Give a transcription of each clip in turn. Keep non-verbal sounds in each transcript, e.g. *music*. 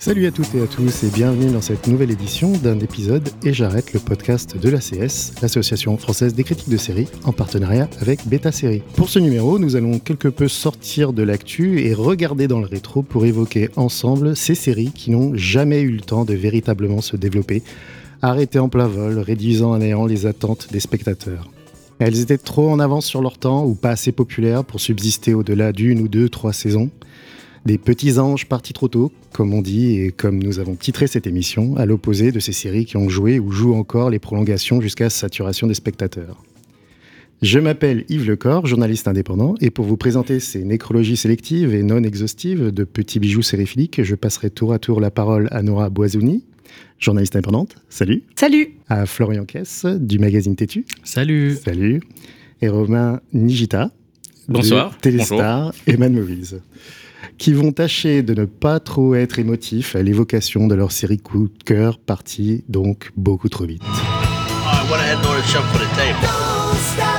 Salut à toutes et à tous et bienvenue dans cette nouvelle édition d'un épisode Et j'arrête le podcast de l'ACS, l'Association française des critiques de séries, en partenariat avec Beta Série. Pour ce numéro, nous allons quelque peu sortir de l'actu et regarder dans le rétro pour évoquer ensemble ces séries qui n'ont jamais eu le temps de véritablement se développer, arrêtées en plein vol, réduisant à néant les attentes des spectateurs. Elles étaient trop en avance sur leur temps ou pas assez populaires pour subsister au-delà d'une ou deux, trois saisons. Des petits anges partis trop tôt, comme on dit, et comme nous avons titré cette émission, à l'opposé de ces séries qui ont joué ou jouent encore les prolongations jusqu'à saturation des spectateurs. Je m'appelle Yves Lecor, journaliste indépendant, et pour vous présenter ces nécrologies sélectives et non exhaustives de petits bijoux sériphiliques, je passerai tour à tour la parole à Nora Boisouni, journaliste indépendante. Salut. Salut. À Florian Kess, du magazine Tétu. Salut. Salut. Et Romain Nigita. Bonsoir. Téléstar et Mad Movies. Qui vont tâcher de ne pas trop être émotifs à l'évocation de leur série coup de cœur partie donc beaucoup trop vite. I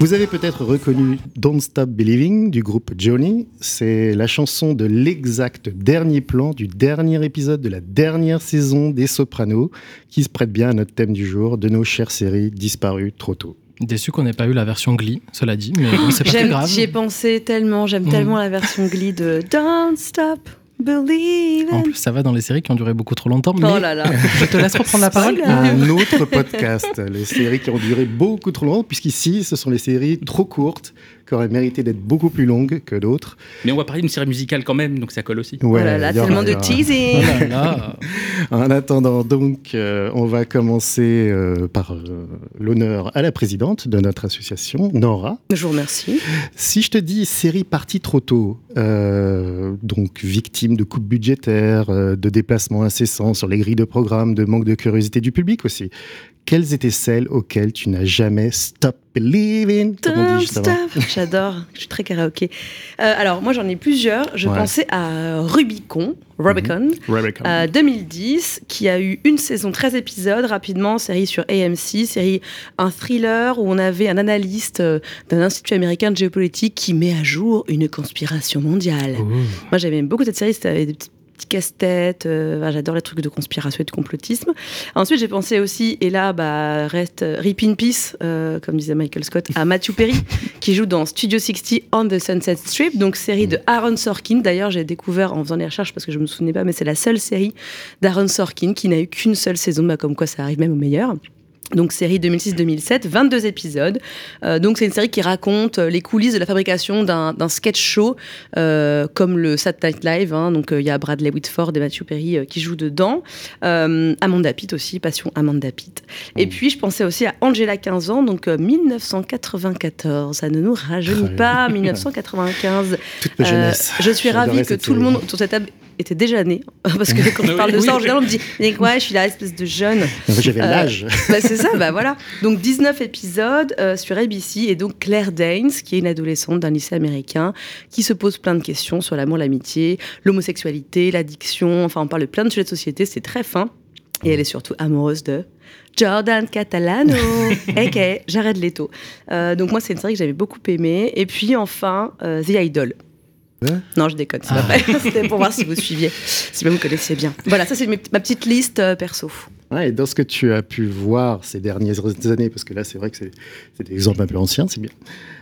Vous avez peut-être reconnu Don't Stop Believing du groupe Johnny. C'est la chanson de l'exact dernier plan du dernier épisode de la dernière saison des Sopranos qui se prête bien à notre thème du jour de nos chères séries disparues trop tôt. Déçu qu'on n'ait pas eu la version Glee, cela dit, mais bon, c'est pas grave. J'y ai pensé tellement, j'aime Mm. tellement la version Glee de Don't Stop Believing. En plus, ça va dans les séries qui ont duré beaucoup trop longtemps. Mais Oh là là. je te laisse reprendre la parole. Un *laughs* autre podcast, les séries qui ont duré beaucoup trop longtemps, puisqu'ici, ce sont les séries trop courtes qui auraient mérité d'être beaucoup plus longues que d'autres. Mais on va parler d'une série musicale quand même, donc ça colle aussi. Oh Ouais, là là, aura- tellement de teasing. Oh là là. *laughs* En attendant, donc, euh, on va commencer euh, par euh, l'honneur à la présidente de notre association, Nora. Je vous remercie. Si je te dis série partie trop tôt, euh, donc victime de coupes budgétaires, euh, de déplacements incessants sur les grilles de programme, de manque de curiosité du public aussi, quelles étaient celles auxquelles tu n'as jamais stop believing? *laughs* J'adore, je suis très karaoké. Euh, alors, moi, j'en ai plusieurs. Je Ouais. pensais à Rubicon, Rubicon, Rebecca. euh, 2010, qui a eu une saison, 13 épisodes, rapidement, série sur AMC, série, un thriller où on avait un analyste euh, d'un institut américain de géopolitique qui met à jour une conspiration mondiale. Ouh. Moi, j'aimais beaucoup cette série, c'était avec des petits petits casse-têtes, euh, j'adore les trucs de conspiration et de complotisme. Ensuite, j'ai pensé aussi, et là, bah, reste euh, Rip in Peace, euh, comme disait Michael Scott, à Matthew Perry, *laughs* qui joue dans Studio 60 on the Sunset Strip, donc série de Aaron Sorkin. D'ailleurs, j'ai découvert en faisant les recherches, parce que je me souvenais pas, mais c'est la seule série d'Aaron Sorkin qui n'a eu qu'une seule saison, bah, comme quoi ça arrive même au meilleur. Donc série 2006-2007, 22 épisodes. Euh, donc c'est une série qui raconte euh, les coulisses de la fabrication d'un sketch show euh, comme le Saturday Night Live. hein. donc euh, il y a Bradley Whitford et Matthew Perry qui jouent dedans. Amanda Pitt aussi, passion Amanda Pitt. Et puis je pensais aussi à Angela 15 ans, donc euh, 1994. Ça ne nous rajeunit Ouais. pas, *laughs* 1995. Toute ma jeunesse. je suis ravie que tout le monde autour de cette table était déjà né. *laughs* Parce que quand je parle de Oui. ça, en général, on me dit Ouais, je suis la espèce de jeune. J'avais Euh, l'âge. Bah, c'est ça, bah voilà. Donc 19 épisodes euh, sur ABC et donc Claire Danes, qui est une adolescente d'un lycée américain, qui se pose plein de questions sur l'amour, l'amitié, l'homosexualité, l'addiction. Enfin, on parle de plein de sujets de société, c'est très fin. Et elle est surtout amoureuse de Jordan Catalano, *laughs* aka Jared Leto. Euh, donc moi, c'est une série que j'avais beaucoup aimée. Et puis enfin, euh, The Idol. Hein non, je déconne, c'est pas vrai. *laughs* C'était pour voir si vous suiviez, si vous me connaissiez bien. Voilà, ça c'est ma petite liste euh, perso. Ouais, et dans ce que tu as pu voir ces dernières années, parce que là, c'est vrai que c'est c'est des exemples un peu anciens, c'est bien.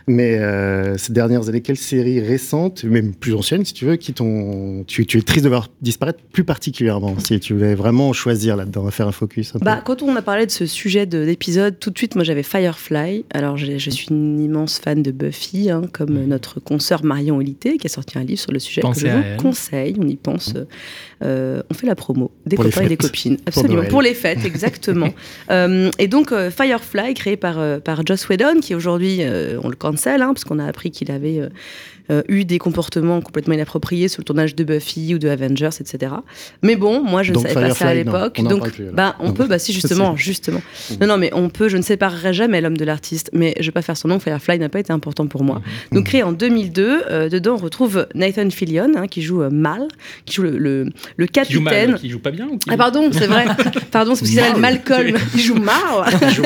Mais euh, ces dernières années, quelles séries récentes, même plus anciennes, si tu veux, qui t'ont. Tu, tu es triste de voir disparaître plus particulièrement, si tu veux vraiment choisir là-dedans, faire un focus un peu? Bah, quand on a parlé de ce sujet de- d'épisode, tout de suite, moi j'avais Firefly. Alors je suis une immense fan de Buffy, hein, comme notre consoeur Marion Olité, qui a sorti un livre sur le sujet Pensez que je vous elle. conseille. On y pense. euh, on fait la promo des Pour les copains et des fêtes. copines. Absolument. Pour, les faite, exactement. *laughs* Euh, et donc, euh, Firefly, créé par, euh, par Joss Whedon, qui aujourd'hui, euh, on le hein, parce qu'on a appris qu'il avait euh, eu des comportements complètement inappropriés sur le tournage de Buffy ou de Avengers, etc. Mais bon, moi, je Donc, ne savais pas ça à Firefly, l'époque. Donc, plus, bah, on Non, peut, bah, si, justement, c'est- justement. Non, non, mais on peut, je ne séparerai jamais l'homme de l'artiste, mais je vais pas faire son nom, Firefly n'a pas été important pour moi. Donc, créé en 2002, euh, dedans, on retrouve Nathan Fillion, hein, qui joue euh, Mal, qui joue le, le, le Qui joue capitaine. mal, qui joue pas bien ou qui- Ah pardon, c'est vrai. *laughs* Pardon, c'est parce qu'il s'appelle Mal. Malcolm. *laughs* Il joue Mal. Il joue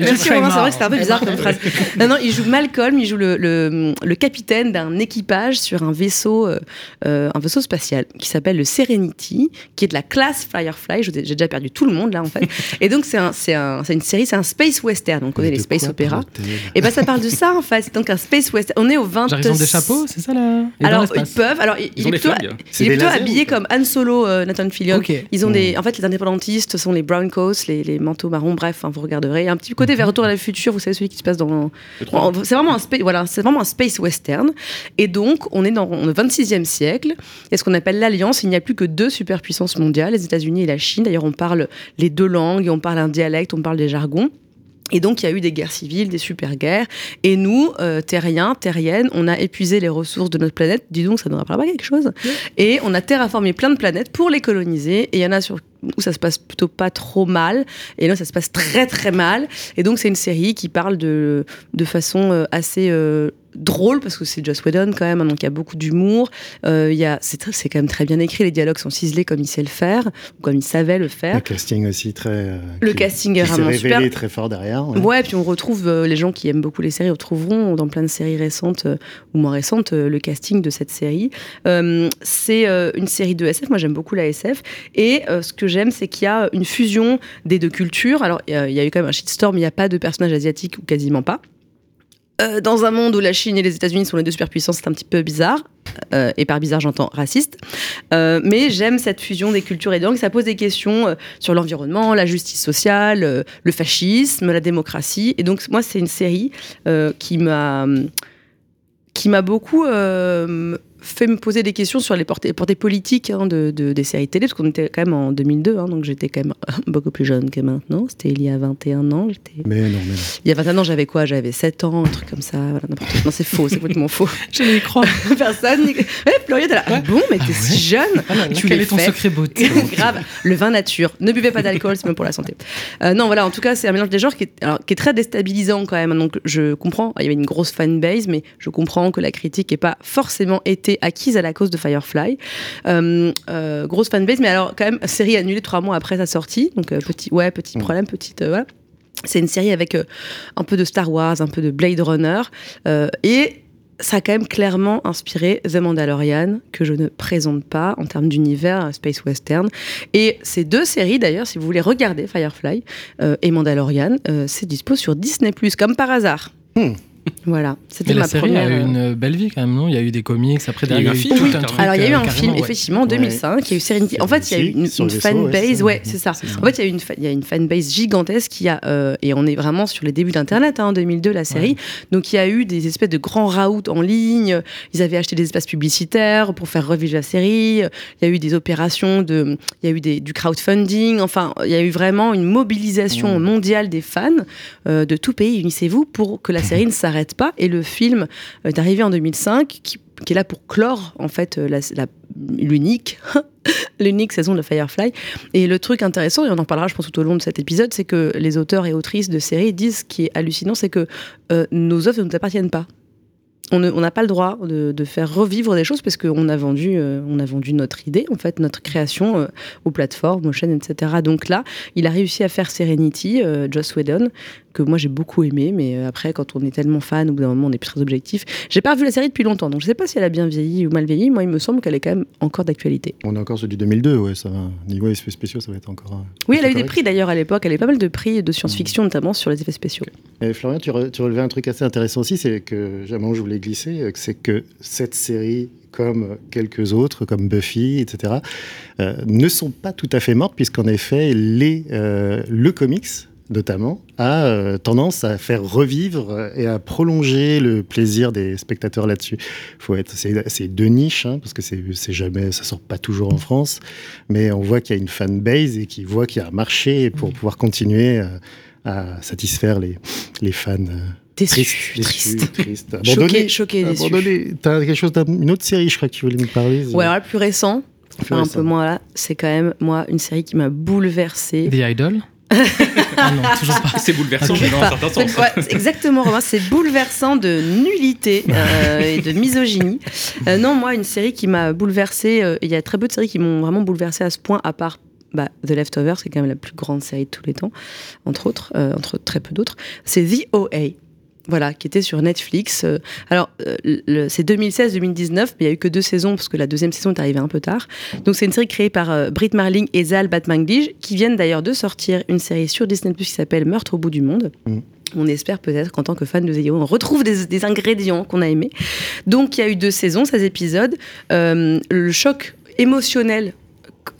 Merci très Romain, c'est mal. vrai que c'était un peu bizarre comme phrase. Non, non, il joue Malcolm, il joue le, le, le capitaine d'un équipage sur un vaisseau, euh, euh, un vaisseau spatial qui s'appelle le Serenity, qui est de la classe Firefly. Je- J'ai déjà perdu tout le monde là en fait. *laughs* Et donc c'est un, c'est un, c'est une série, c'est un space western. On connaît les space quoi opéra. parle-t-elle? Et ben ça parle de ça en fait. C'est donc un space western. On est au 20 Genre, ils ont des chapeaux, c'est ça là? Et dans alors ils peuvent. Alors il, Ils il ont est des plutôt, il est des plutôt lasers habillé comme Han Solo, euh, Nathan Fillion. Ils ont Hmm. des, en fait les indépendantistes sont les brown coats, les, les manteaux marrons. Bref, hein, vous regarderez. Il y a un petit côté vers Retour à la future. Vous savez celui qui se passe dans. C'est vraiment un space, voilà, c'est vraiment un space western. Et donc on est dans le 26e siècle. Et ce qu'on appelle l'alliance. Il n'y a plus que deux superpuissances mondiales, les États-Unis et la Chine. D'ailleurs, on parle les deux langues, on parle un dialecte, on parle des jargons. Et donc, il y a eu des guerres civiles, des super-guerres. Et nous, euh, terriens, terriennes, on a épuisé les ressources de notre planète. Dis donc, ça ne rappelle pas quelque chose. Et on a terraformé plein de planètes pour les coloniser. Et il y en a sur où ça se passe plutôt pas trop mal. Et là, ça se passe très, très mal. Et donc, c'est une série qui parle de, de façon euh, assez euh, drôle, parce que c'est Joss Whedon quand même, hein, donc il y a beaucoup d'humour. Euh, il y a- c'est très- c'est quand même très bien écrit. Les dialogues sont ciselés comme il sait le faire, ou comme il savait le faire. Le casting aussi très. euh, Le qui- casting est qui vraiment révélé super. très fort derrière. Ouais. puis on retrouve euh, les gens qui aiment beaucoup les séries retrouveront dans plein de séries récentes euh, ou moins récentes euh, le casting de cette série. Euh, c'est euh, une série de SF. Moi, j'aime beaucoup la SF. Et euh, ce que j'aime, c'est qu'il y a une fusion des deux cultures. Alors, il y a- il y a eu quand même un shitstorm. Il n'y a pas de personnages asiatiques ou quasiment pas. Euh, dans un monde où la Chine et les États-Unis sont les deux superpuissances, c'est un petit peu bizarre. Euh, et par bizarre, j'entends raciste. Euh, mais j'aime cette fusion des cultures et des langues. Ça pose des questions sur l'environnement, la justice sociale, le fascisme, la démocratie. Et donc, moi, c'est une série qui m'a qui m'a beaucoup fait me poser des questions sur les portées, portées politiques hein, de, de- des séries télé, parce qu'on était quand même en 2002, hein, donc j'étais quand même *laughs* beaucoup plus jeune que maintenant. C'était il y a 21 ans. J'étais... Mais non, mais non. Il y a 21 ans, j'avais quoi? J'avais 7 ans, un truc comme ça. Voilà, n'importe quoi. Non, c'est faux, c'est complètement faux. *laughs* Je les crois. *laughs* Personne. n'y- Eh, Florian, t'es là. Ah bon, mais t'es si jeune. tu Quel est ton fait. secret beauté Grave. Le vin nature. Ne buvez pas d'alcool, c'est même pour la santé. Euh, non, voilà, en tout cas, c'est un mélange des genres qui est, alors, qui est très déstabilisant quand même. Donc, je comprends, il y avait une grosse fanbase, mais je comprends que la critique n'ait pas forcément été acquise à la cause de Firefly. Euh, euh, grosse fanbase, mais alors, quand même, série annulée trois mois après sa sortie. Donc, euh, petit, ouais, petit problème, petite. voilà. C'est une série avec un peu de Star Wars, un peu de Blade Runner. et ça a quand même clairement inspiré The Mandalorian, que je ne présente pas en termes d'univers space western. Et ces deux séries, d'ailleurs, si vous voulez regarder Firefly euh, et Mandalorian, euh, c'est dispo sur Disney+, comme par hasard. Hmm. Voilà, c'était ma série première... a eu euh, une belle vie quand même, non Il y a eu des comics, après Il y a eu derrière un il y a film, eu tout oui. un truc. Alors, il y a eu euh, un film, ouais. effectivement, en 2005, il y a eu Serenity. En fait, il y a eu une, une ouais, fanbase, c'est ça. ouais, c'est ça. En fait, il y a eu une, il y a une fanbase gigantesque qui a, euh, et on est vraiment sur les débuts d'Internet, hein, en 2002, la série. Donc, il y a eu des espèces de grands raouts en ligne. Ils avaient acheté des espaces publicitaires pour faire revivre la série. Il y a eu des opérations de, il y a eu des, du crowdfunding. Enfin, il y a eu vraiment une mobilisation Mmh. mondiale des fans euh, de tout pays. Unissez-vous pour que la série ne s'arrête pas. Et le film euh, est arrivé en 2005, qui, est là pour clore en fait euh, l'unique. *laughs* L'unique saison de Firefly. Et le truc intéressant, et on en parlera, je pense, tout au long de cet épisode, c'est que les auteurs et autrices de séries disent ce qui est hallucinant, c'est que euh, nos œuvres ne nous appartiennent pas. On n'a pas le droit de, faire revivre des choses parce qu'on a vendu, on a vendu notre idée, en fait, notre création aux plateformes, aux chaînes, etc. Donc là, il a réussi à faire Serenity, Joss Whedon, que moi j'ai beaucoup aimé, mais euh, après, quand on est tellement fan, au bout d'un moment, on est plus très objectif. J'ai pas revu la série depuis longtemps, donc je sais pas si elle a bien vieilli ou mal vieilli. Moi, il me semble qu'elle est quand même encore d'actualité. On est encore sur du 2002, ouais, ça va. Niveau effets spéciaux, ça va être encore. euh, Oui, elle a eu des prix d'ailleurs à l'époque. Elle a eu pas mal de prix de science-fiction, notamment sur les effets spéciaux. Et Florian, tu, re- tu relevais un truc assez intéressant aussi, c'est que jamais je voulais glisser, euh, c'est que cette série, comme quelques autres, comme Buffy, etc., euh, ne sont pas tout à fait mortes, puisqu'en effet, les, euh, le comics notamment, a euh, tendance à faire revivre et à prolonger le plaisir des spectateurs là-dessus. Faut être, c'est, c'est de niche, hein, parce que c'est, jamais, ça sort pas toujours en France, mais on voit qu'il y a une fan base et qui voit qu'il y a un marché pour Mm. pouvoir continuer euh, à satisfaire les, les fans. euh, Déçu, tristes, déçus, triste. tristes, Choqué, choqué, déçu. Abandonnés. T'as quelque chose, une autre série, je crois que tu voulais nous parler. Ouais, alors le plus récent, Plus enfin, un récent. peu moins là, c'est quand même, moi, une série qui m'a bouleversée. The Idol Ah non, toujours pas. C'est bouleversant, Ok. mais dans un Enfin, certain c'est- sens. ouais, c'est exactement, Romain, c'est bouleversant de nullité euh, et de misogynie. Euh, non, moi, une série qui m'a bouleversée, euh, il y a très peu de séries qui m'ont vraiment bouleversée à ce point, à part bah, The Leftovers, qui est quand même la plus grande série de tous les temps, entre autres, entre très peu d'autres. C'est The OA. Voilà, qui était sur Netflix. Euh, alors, euh, c'est 2016-2019, mais il y a eu que deux saisons, parce que la deuxième saison est arrivée un peu tard. Donc, c'est une série créée par euh, Britt Marling et Zal Batmanglij, qui viennent d'ailleurs de sortir une série sur Disney+, qui s'appelle Meurtre au bout du monde. Mm. On espère peut-être qu'en tant que fan de OA, on retrouve des, des ingrédients qu'on a aimés. Donc, il y a eu deux saisons, 16 épisodes. Euh, le choc émotionnel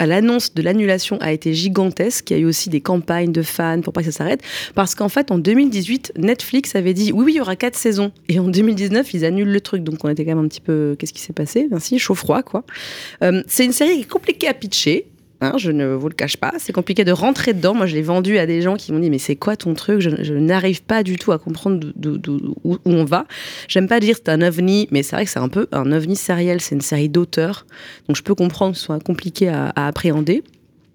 l'annonce de l'annulation a été gigantesque. Il y a eu aussi des campagnes de fans pour pas que ça s'arrête. Parce qu'en fait, en 2018, Netflix avait dit oui, oui, il y aura quatre saisons. Et en 2019, ils annulent le truc. Donc on était quand même un petit peu. Qu'est-ce qui s'est passé? Ainsi, chaud-froid, quoi. Euh, c'est une série qui est compliquée à pitcher. Hein, je ne vous le cache pas, c'est compliqué de rentrer dedans. Moi, je l'ai vendu à des gens qui m'ont dit mais c'est quoi ton truc? Je, n'arrive pas du tout à comprendre où, on va. J'aime pas dire c'est un ovni, mais c'est vrai que c'est un peu un ovni sériel. C'est une série d'auteurs, donc je peux comprendre que ce soit compliqué à appréhender.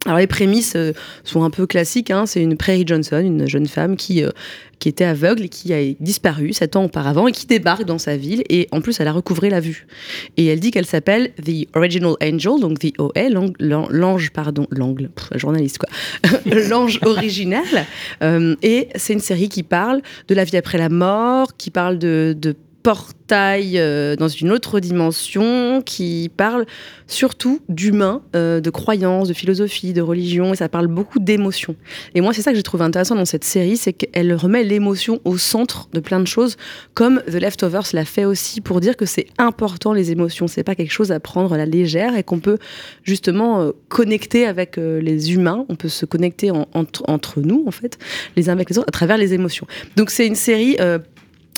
Alors les prémices euh, sont un peu classiques. hein. C'est une Prairie Johnson, une jeune femme qui, euh, qui était aveugle et qui a disparu sept ans auparavant et qui débarque dans sa ville. Et en plus, elle a recouvré la vue. Et elle dit qu'elle s'appelle The Original Angel, donc The OA, l'ang- l'an- l'ange, pardon, l'angle, journaliste quoi, *laughs* l'ange original. Euh, et c'est une série qui parle de la vie après la mort, qui parle de portail euh, dans une autre dimension, qui parle surtout d'humain, euh, de croyances, de philosophie, de religion, et ça parle beaucoup d'émotions. Et moi, c'est ça que j'ai trouvé intéressant dans cette série, c'est qu'elle remet l'émotion au centre de plein de choses, comme The Leftovers l'a fait aussi pour dire que c'est important les émotions, c'est pas quelque chose à prendre à la légère et qu'on peut justement euh, connecter avec euh, les humains, on peut se connecter en- entre, nous en fait, les uns avec les autres à travers les émotions. Donc c'est une série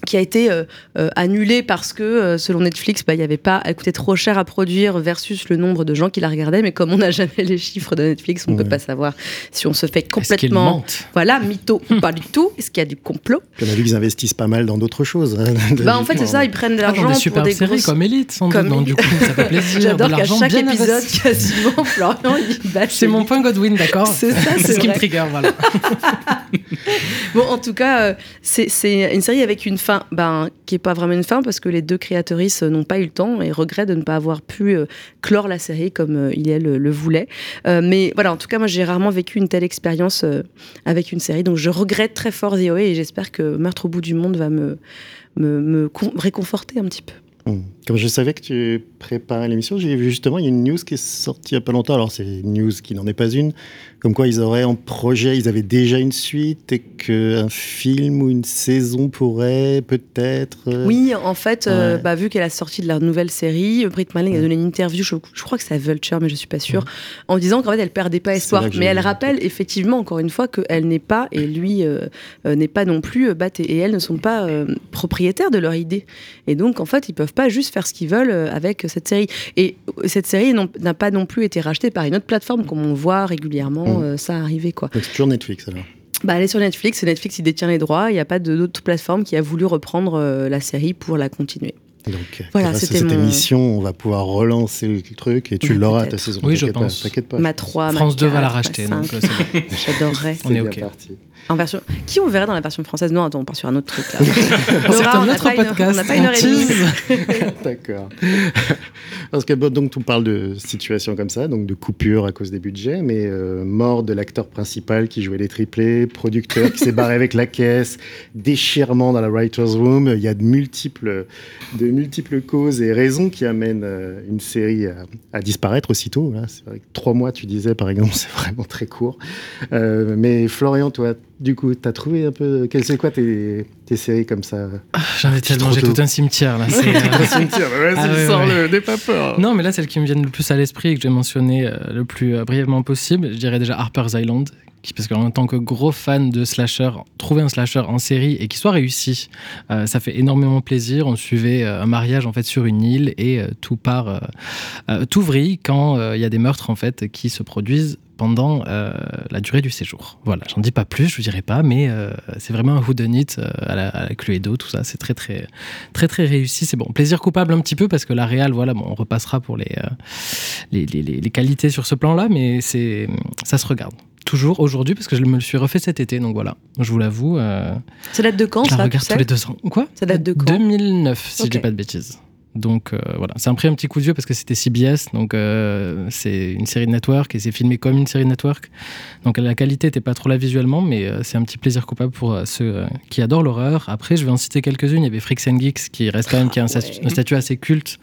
qui a été euh, euh, annulée parce que, euh, selon Netflix, bah, il y avait pas, elle coûtait trop cher à produire versus le nombre de gens qui la regardaient. Mais comme on n'a jamais les chiffres de Netflix, on ne Ouais. peut pas savoir si on se fait Est-ce qu'ils complètement, mentent voilà, mytho ou pas du tout. Est-ce qu'il y a du complot Puis on a vu qu'ils investissent pas mal dans d'autres choses. hein, Bah en fait c'est ça, ils prennent de Ah, dans l'argent des pour super des séries grosses. comme Elite, sans doute. Comme donc, du coup, ça fait plaisir. J'adore qu'à chaque bien épisode, investi. *laughs* quasiment, Florian il bâche. C'est mon point Godwin, d'accord C'est ça, c'est ce qui me trigger, voilà. *laughs* Bon, en tout cas, euh, c'est c'est une série avec une ben, qui est pas vraiment une fin parce que les deux créatrices n'ont pas eu le temps et regrettent de ne pas avoir pu euh, clore la série comme euh, il le, le voulait. Euh, mais voilà, en tout cas, moi, j'ai rarement vécu une telle expérience euh, avec une série. Donc, je regrette très fort The et j'espère que Meurtre au bout du monde va me, me, me con- réconforter un petit peu. Hmm. Comme je savais que tu préparais l'émission, j'ai vu justement, il y a une news qui est sortie il n'y pas longtemps. Alors, c'est une news qui n'en est pas une. Comme quoi, ils auraient en projet, ils avaient déjà une suite et qu'un film ou une saison pourrait peut-être. euh, Oui, en fait, euh, bah, vu qu'elle a sorti de la nouvelle série, Britt Marling a donné une interview, je, je crois que c'est à Vulture, mais je suis pas sûre, en disant qu'en fait, elle perdait pas espoir. Mais elle rappelle effectivement, encore une fois, qu'elle n'est pas, et lui euh, n'est pas non plus, Bat et, et elle ne sont pas propriétaires de leur idée. Et donc, en fait, ils peuvent pas juste faire ce qu'ils veulent avec cette série. Et cette série n'a pas non plus été rachetée par une autre plateforme, comme on voit régulièrement Mm. euh, ça arriver, quoi. Donc, c'est toujours Netflix alors. Bah, elle est sur Netflix, et Netflix, il détient les droits, il n'y a pas de- d'autre plateforme qui a voulu reprendre euh, la série pour la continuer. Donc, Voilà, grâce à c'était cette mon- émission, on va pouvoir relancer le truc et tu Ouais, l'auras ta saison. Oui, je pas, pense. T'inquiète pas. Ma 3, France ma 2 va la 4, racheter, donc 5. c'est bon. *laughs* J'adorerais. On est bien OK. parti. En version... Qui on verrait dans la version française Non, attends, on part sur un autre truc là. *laughs* Nora, on un autre une- podcast. on n'a pas une heure et demie. tease. *laughs* D'accord. *laughs* Parce que bon, donc on parle de situations comme ça, donc de coupures à cause des budgets, mais euh, mort de l'acteur principal qui jouait les triplés, producteur qui s'est barré avec la caisse, déchirement dans la writers room. Il y a de multiples, de multiples causes et raisons qui amènent euh, une série à, à disparaître aussitôt. hein. C'est vrai que trois mois, tu disais par exemple, c'est vraiment très court. Euh, mais Florian, toi, du coup, t'as trouvé un peu. Quelles c'est quoi tes, tes séries comme ça? J'en ai tellement, j'ai tout un cimetière là. c'est, euh, Ah ouais, ouais. n'aie pas peur. Non, mais là, celles qui me viennent le plus à l'esprit et que je vais mentionner euh, le plus euh, brièvement possible, je dirais déjà Harper's Island, qui- parce qu'en tant que gros fan de slasher, trouver un slasher en série et qui soit réussi, euh, ça fait énormément plaisir. On suivait euh, un mariage en fait sur une île et euh, tout part, tout vrille quand il y a des meurtres en fait qui se produisent pendant euh, la durée du séjour. Voilà, j'en dis pas plus, je vous dirai pas, mais euh, c'est vraiment un whodunit euh, à la, à la Cluedo, tout ça, c'est très très très très réussi. C'est bon, plaisir coupable un petit peu parce que la réal, voilà, bon, on repassera pour les, les, les- les- qualités sur ce plan-là, mais c'est ça se regarde. Toujours aujourd'hui parce que je me le suis refait cet été, donc voilà, je vous l'avoue. euh, Ça date de quand je la ça regarde tous les deux ans. Quoi? Ça date de quand? 2009, si je dis pas de bêtises. Donc euh, voilà, c'est un pris un petit coup de vieux parce que c'était CBS, donc euh, c'est une série de network et c'est filmé comme une série de network. Donc la qualité n'était pas trop là visuellement, mais euh, c'est un petit plaisir coupable pour euh, ceux euh, qui adorent l'horreur. Après, je vais en citer quelques-unes. Il y avait Freaks and Geeks qui reste quand même qui a un, Ah statut, assez culte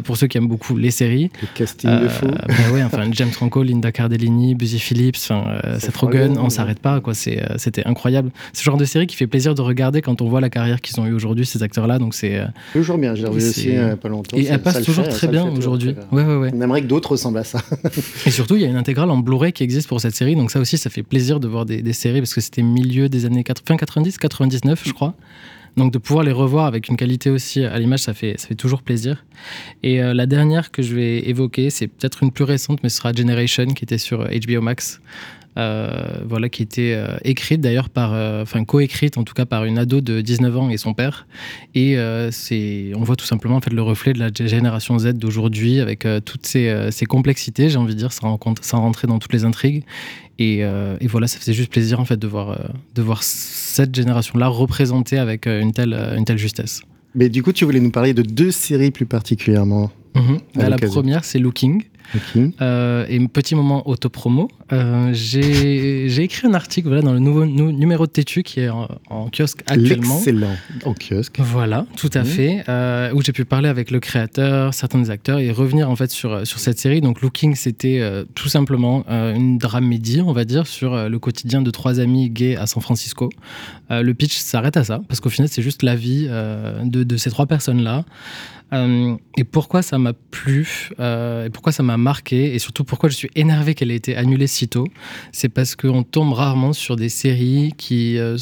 pour ceux qui aiment beaucoup les séries. Le casting de fou. bah ouais, enfin James Franco, Linda Cardellini, Busy Phillips, euh, Seth Rogen, on s'arrête pas quoi. Euh, c'était incroyable. C'est le genre de série qui fait plaisir de regarder quand on voit la carrière qu'ils ont eu aujourd'hui ces acteurs-là. Donc c'est euh, Toujours bien, je l'ai revu aussi euh, pas longtemps. et elle passe toujours fait, très bien aujourd'hui. Ouais ouais ouais. On aimerait que d'autres ressemblent à ça. *laughs* Et surtout, il y a une intégrale en Blu-ray qui existe pour cette série, donc ça aussi, ça fait plaisir de voir des, des séries parce que c'était milieu des années 80, fin 90, 99, je crois. Donc de pouvoir les revoir avec une qualité aussi à l'image, ça fait, toujours plaisir. Et euh, la dernière que je vais évoquer, c'est peut-être une plus récente, mais ce sera Generation, qui était sur euh, HBO Max. Euh, voilà, qui était euh, écrite d'ailleurs par, euh, enfin coécrite en tout cas par une ado de 19 ans et son père. Et c'est, on voit tout simplement en fait le reflet de la génération Z d'aujourd'hui avec toutes ces, complexités, j'ai envie de dire, sans, rentrer dans toutes les intrigues. Et, voilà, ça faisait juste plaisir en fait de voir, de voir cette génération-là représentée avec une telle, une telle justesse. Mais du coup, tu voulais nous parler de deux séries plus particulièrement. Mhm. À la première, c'est Looking. Ok. Euh, et petit moment autopromo, euh, j'ai écrit un article voilà, dans le nouveau nou- numéro de Tétu qui est en, en kiosque actuellement. L'excellent en kiosque. Voilà, tout à Mhm. fait. euh, où j'ai pu parler avec le créateur, certains des acteurs et revenir en fait sur, sur cette série. Donc Looking, c'était euh, tout simplement une dramédie, on va dire, sur le quotidien de trois amis gays à San Francisco. Le pitch s'arrête à ça, parce qu'au final, c'est juste la vie de, de ces trois personnes-là. Euh, et pourquoi ça m'a plu, euh, et pourquoi ça m'a marqué, et surtout pourquoi je suis énervé qu'elle ait été annulée si tôt, c'est parce qu'on tombe rarement sur des séries qui euh,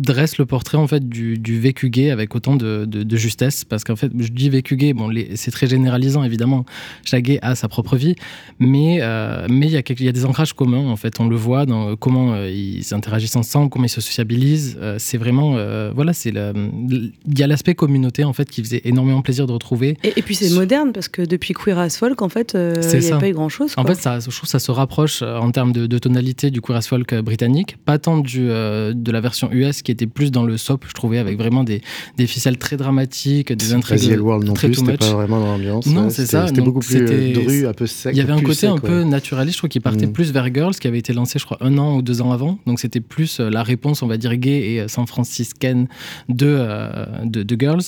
dressent le portrait en fait du, du vécu gay avec autant de, de- de justesse. Parce qu'en fait, je dis vécu gay, bon, c'est très généralisant évidemment. Chaque gay a sa propre vie, mais euh, mais il y, a quelque- il y a des ancrages communs en fait. On le voit dans comment euh, ils interagissent ensemble, comment ils se sociabilisent. Euh, c'est vraiment euh, voilà, c'est il y a l'aspect communauté en fait qui faisait énormément plaisir de retrouver. Et, et puis c'est moderne parce que depuis Queer as Folk, en fait, euh, il n'y a pas eu grand chose. En fait, ça, je trouve que ça se rapproche euh, en termes de, de tonalité du queer as folk euh, britannique, pas tant du, euh, de la version US qui était plus dans le soap, je trouvais, avec vraiment des, des ficelles très dramatiques, des intrigues Asiel World non très plus, c'était pas vraiment dans l'ambiance. Non, ouais, c'est ça. C'était beaucoup plus euh, dru, un peu sec. Il y avait un côté un peu ouais. naturaliste, je trouve, qui partait Mm. plus vers Girls, qui avait été lancé, je crois, un an ou deux ans avant. Donc c'était plus euh, la réponse, on va dire, gay et euh, san franciscaine de, euh, de, de Girls.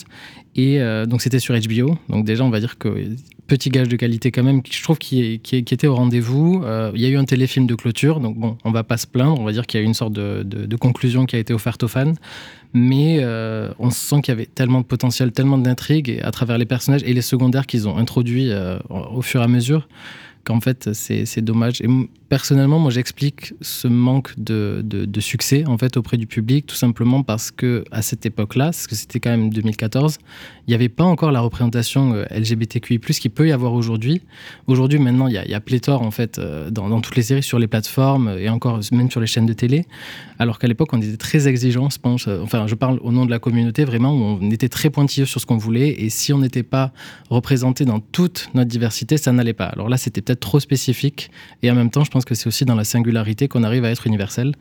Et euh, donc c'était sur HBO. Donc déjà, on va dire que petit gage de qualité quand même, je trouve qui, était au rendez-vous. Euh, Il y a eu un téléfilm de clôture, donc bon, on va pas se plaindre. On va dire qu'il y a eu une sorte de, conclusion qui a été offerte aux fans. Mais euh, on sent qu'il y avait tellement de potentiel, tellement d'intrigues et à travers les personnages et les secondaires qu'ils ont introduits au fur et à mesure qu'en fait c'est dommage. Et personnellement, moi j'explique ce manque de, de, succès en fait auprès du public tout simplement parce que à cette époque-là, parce que c'était quand même 2014, il n'y avait pas encore la représentation euh, LGBTQI+ qu'il peut y avoir aujourd'hui. Aujourd'hui, maintenant, il y a, pléthore en fait euh, dans, dans toutes les séries sur les plateformes et encore même sur les chaînes de télé. Alors qu'à l'époque, on était très exigeants, je pense. euh, Enfin, je parle au nom de la communauté, vraiment, on était très pointilleux sur ce qu'on voulait. Et si on n'était pas représenté dans toute notre diversité, ça n'allait pas. Alors là, c'était peut-être trop spécifique. Et en même temps, je pense que c'est aussi dans la singularité qu'on arrive à être universel.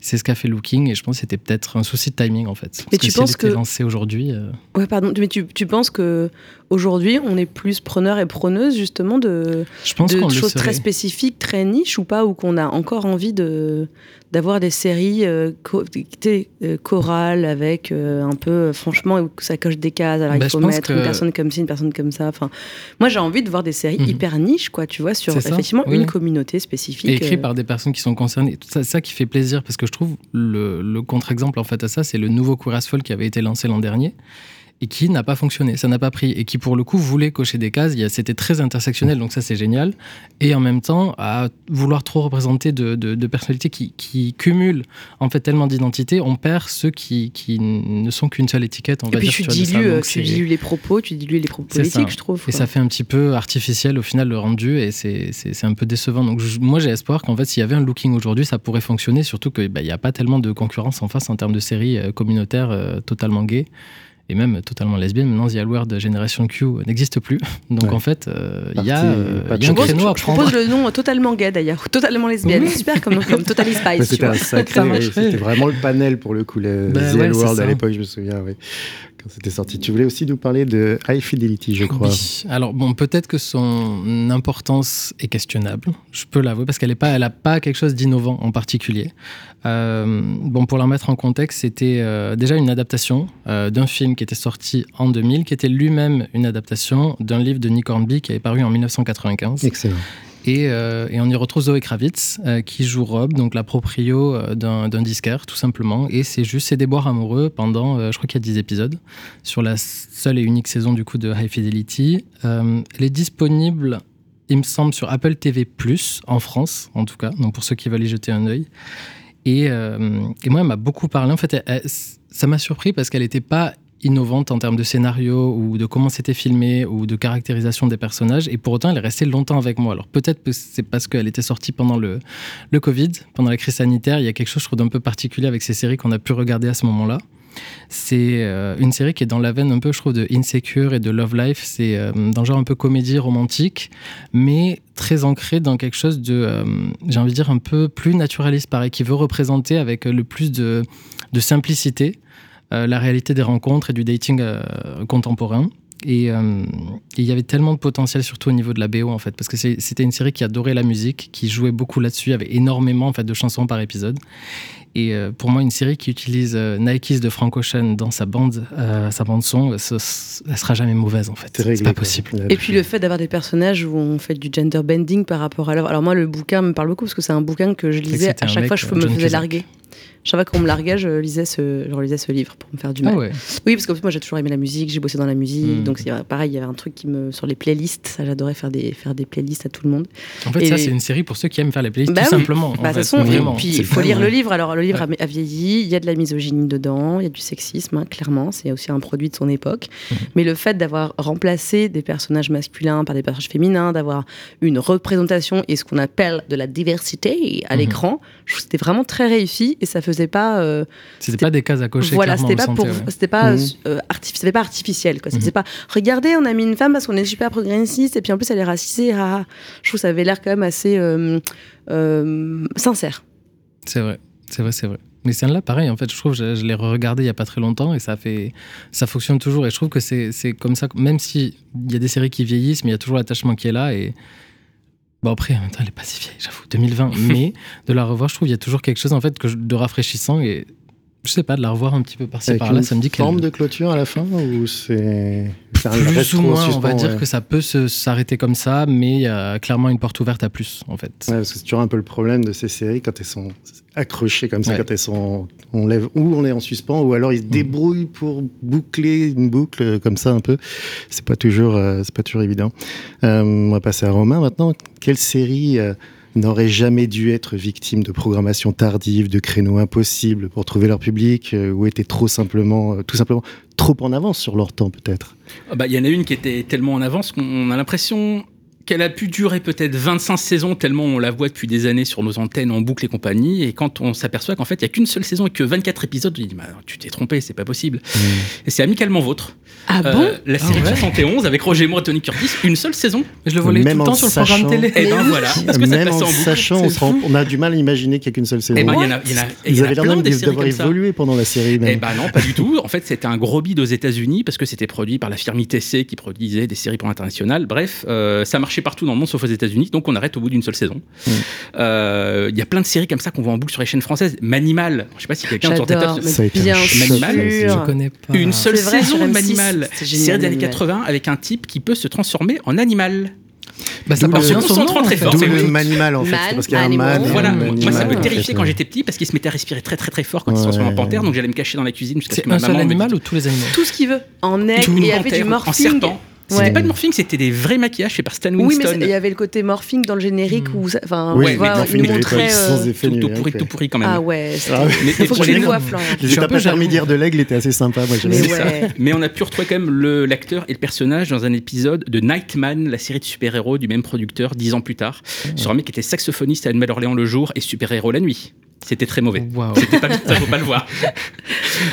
C'est ce qu'a fait Looking. Et je pense que c'était peut-être un souci de timing, en fait. Parce Mais que tu si penses elle était que- lancée aujourd'hui. euh, Ouais, pardon, mais tu, tu penses que aujourd'hui on est plus preneur et preneuse justement de, Je pense de choses serait. très spécifiques, très niches ou pas, ou qu'on a encore envie de d'avoir des séries euh, co- euh, chorales avec euh, un peu, euh, franchement, où ça coche des cases. Alors Bah, il faut mettre que- une personne comme ci, une personne comme ça. Enfin, moi j'ai envie de voir des séries Mhm. hyper niches, quoi, tu vois, sur C'est effectivement oui. une communauté spécifique. Et écrit par des personnes qui sont concernées. Tout ça, ça qui fait plaisir parce que je trouve le, le contre-exemple en fait à ça, c'est le nouveau Queer as Folk qui avait été lancé l'an dernier et qui n'a pas fonctionné, ça n'a pas pris, et qui pour le coup voulait cocher des cases, c'était très intersectionnel, donc ça c'est génial, et en même temps à vouloir trop représenter de, de- de personnalités qui, qui cumulent en fait tellement d'identités, on perd ceux qui, qui ne sont qu'une seule étiquette, on Et va puis dire. tu de ça. dilues, euh, tu dilues les propos, tu dilues les propos politiques, je trouve. Et ça fait un petit peu artificiel au final le rendu et c'est un peu décevant. Donc je- moi j'ai espoir qu'en fait s'il y avait un looking aujourd'hui ça pourrait fonctionner, surtout qu'il n'y a pas tellement de concurrence en face en termes de séries euh, communautaires euh, totalement gays et même totalement lesbiennes. Maintenant The L-Word Generation Q n'existe plus. *laughs* Donc Ouais. en fait euh, il y a, Parti- euh, il y a un créneau à propose, je prendre. propose le nom totalement gay d'ailleurs, *laughs* totalement lesbienne. Oui. Super comme, comme Totally Spice. *laughs* C'était un sacré, c'était vraiment le panel pour le coup, le Ben The ouais, à l'époque, je me souviens, oui, quand c'était sorti. Tu voulais aussi nous parler de High Fidelity, je crois. Oui. Alors bon, peut-être que son importance est questionnable. Je peux l'avouer parce qu'elle n'a pas, elle a pas quelque chose d'innovant en particulier. Euh, bon, pour la mettre en contexte, c'était euh, déjà une adaptation euh, d'un film qui était sorti en 2000, qui était lui-même une adaptation d'un livre de Nick Hornby qui avait paru en 1995. Excellent. Et, euh, et on y retrouve Zoé Kravitz euh, qui joue Rob, donc la proprio euh, d'un disquaire, tout simplement. Et c'est juste ses déboires amoureux pendant, je crois qu'il y a 10 épisodes, sur la seule et unique saison du coup de High Fidelity. Elle est disponible, il me semble, sur Apple TV, en France, en tout cas, donc pour ceux qui veulent y jeter un œil. Et, euh, et moi, elle m'a beaucoup parlé. En fait, ça m'a surpris parce qu'elle n'était pas innovante en termes de scénario ou de comment c'était filmé ou de caractérisation des personnages. Et pour autant elle est restée longtemps avec moi. Alors peut-être que c'est parce qu'elle était sortie pendant le, le Covid pendant la crise sanitaire. Il y a quelque chose je trouve d'un peu particulier avec ces séries qu'on a pu regarder à ce moment-là c'est euh, une série qui est dans la veine un peu je trouve de Insecure et de Love Life c'est euh, dans le genre un peu comédie romantique mais très ancré dans quelque chose de euh, j'ai envie de dire un peu plus naturaliste pareil qui veut représenter avec le plus de, simplicité la réalité des rencontres et du dating contemporain. Et il y avait tellement de potentiel, surtout au niveau de la BO, en fait, parce que c'était une série qui adorait la musique, qui jouait beaucoup là-dessus, avait énormément en fait, de chansons par épisode. Et euh, pour moi, une série qui utilise euh, Nikes de Frank Ocean dans sa bande, euh, sa bande son, ce- ce- elle sera jamais mauvaise en fait. C'est pas possible. Et puis le fait d'avoir des personnages où on fait du gender bending par rapport à l'œuvre. Alors moi, le bouquin me parle beaucoup parce que c'est un bouquin que je lisais à chaque fois que je me faisais Cusack. larguer. Chaque fois qu'on me larguait, je lisais ce, je relisais ce livre pour me faire du mal. Ah ouais. Oui, parce plus, moi, j'ai toujours aimé la musique, j'ai bossé dans la musique. Mm. Donc, pareil, il y avait un truc qui me. Sur les playlists, ça, j'adorais faire des, faire des playlists à tout le monde. En fait, Et- ça, c'est une série pour ceux qui aiment faire les playlists, Bah tout oui. simplement. en Bah, de toute fait, façon, et puis il faut lire le livre. Alors, le livre a, a vieilli, il y a de la misogynie dedans, il y a du sexisme, hein, clairement. C'est aussi un produit de son époque. Mhm. Mais le fait d'avoir remplacé des personnages masculins par des personnages féminins, d'avoir une représentation et ce qu'on appelle de la diversité à Mhm. l'écran, que c'était vraiment très réussi et ça faisait pas. euh, C'était pas des cases à cocher. voilà, c'était pas pour, ouais. c'était pas, euh, artif- c'était pas artificiel. Quoi. C'était pas, regardez, on a mis une femme parce qu'on est super progressiste et puis en plus elle est racisée. ah. Je trouve que ça avait l'air quand même assez euh, euh, sincère. C'est vrai, c'est vrai, c'est vrai. Mais celle-là, pareil, en fait, je trouve, je, je l'ai regardé il y a pas très longtemps et ça fait, ça fonctionne toujours. Et je trouve que c'est c'est comme ça, même si il y a des séries qui vieillissent, mais il y a toujours l'attachement qui est là. Et bon, après, en même temps, elle est pas si vieille, j'avoue, 2020. *laughs* mais de la revoir, je trouve, il y a toujours quelque chose en fait que je- de rafraîchissant et je sais pas, de la revoir un petit peu par-ci par-là, ça me dit qu'elle forme de clôture à la fin ou c'est plus ou moins, on va suspens, dire ouais. que ça peut s'arrêter comme ça, mais il y a clairement une porte ouverte à plus, en fait. Ouais, parce que c'est toujours un peu le problème de ces séries quand elles sont accrochées comme ça, Ouais. quand elles sont, on lève ou on est en suspens, ou alors ils se Mm. débrouillent pour boucler une boucle euh, comme ça un peu. C'est pas toujours, euh, c'est pas toujours évident. Euh, on va passer à Romain maintenant. Quelle série euh, n'aurait jamais dû être victime de programmation tardive, de créneaux impossibles pour trouver leur public, euh, ou était trop simplement, euh, tout simplement trop en avance sur leur temps peut-être? Ah bah, Il y en a une qui était tellement en avance qu'on a l'impression qu'elle a pu durer peut-être 25 saisons, tellement on la voit depuis des années sur nos antennes en boucle et compagnie. Et quand on s'aperçoit qu'en fait, il n'y a qu'une seule saison et que 24 épisodes, on dit bah, Tu t'es trompé, c'est pas possible. Et c'est amicalement vôtre. Ah Euh, bon? La série 71 avec Roger Moore et Tony Curtis, une seule saison. Je le voyais Même tout le temps sur le sachant- programme télé. Et ben oui. voilà. Parce que ça passait en en boucle. sachant, on, rend- on a du mal à imaginer qu'il n'y a qu'une seule saison. Eh ben, il y en a, y en a, il y Ils en a avaient l'air même d'avoir évolué pendant la série. Eh Même. ben non, pas du tout. En fait, c'était un gros bid aux États-Unis parce que c'était produit par la firme ITC qui produisait des séries pour l'international. Bref, euh, ça marchait partout dans le monde sauf aux États-Unis, donc on arrête au bout d'une seule saison. Mm. Euh, Il y a plein de séries comme ça qu'on voit en boucle sur les chaînes françaises. Manimal, je sais pas si quelqu'un été un bien Manimal, sûr. Je connais pas. Une seule C'est vrai, saison sur de M6, Manimal, série des années Manimal. 80 avec un type qui peut se transformer en animal. Bah, ça nom, concentrant en très fait. fort. C'est manimal en fait. Man, C'est parce qu'il y a un animal. man. Voilà, un moi ça animal, me terrifiait quand j'étais petit parce qu'il se mettait à respirer très très très fort quand il se transformait en panthère, donc j'allais me cacher dans la cuisine jusqu'à ce C'est que ma un seul maman me animal dise- ou tous les animaux Tout ce qu'il veut. En aigle, et il avait du panthère, en serpent. C'était Ouais. pas de morphing, c'était des vrais maquillages faits par Stan Oui, mais Winston. il y avait le côté morphing dans le générique où, ça- enfin, Oui, tu mais vois, il montrait. sans euh, effet tout, tout pourri, ouais. tout pourri quand même. Ah ouais, c'est- Ah. Mais- il faut que pour je les le noms- vois. Les étapes intermédiaires de l'aigle étaient assez sympas. Moi, j'aimais Mais ça. ouais. Mais on a pu retrouver quand même le- l'acteur et le personnage dans un épisode de Nightman, la série de super-héros du même producteur, dix ans plus tard, sur un mec qui était saxophoniste à Nouvelle-Orléans le jour et super-héros la nuit. C'était très mauvais. Waouh. C'était pas, ça faut pas le voir. *laughs*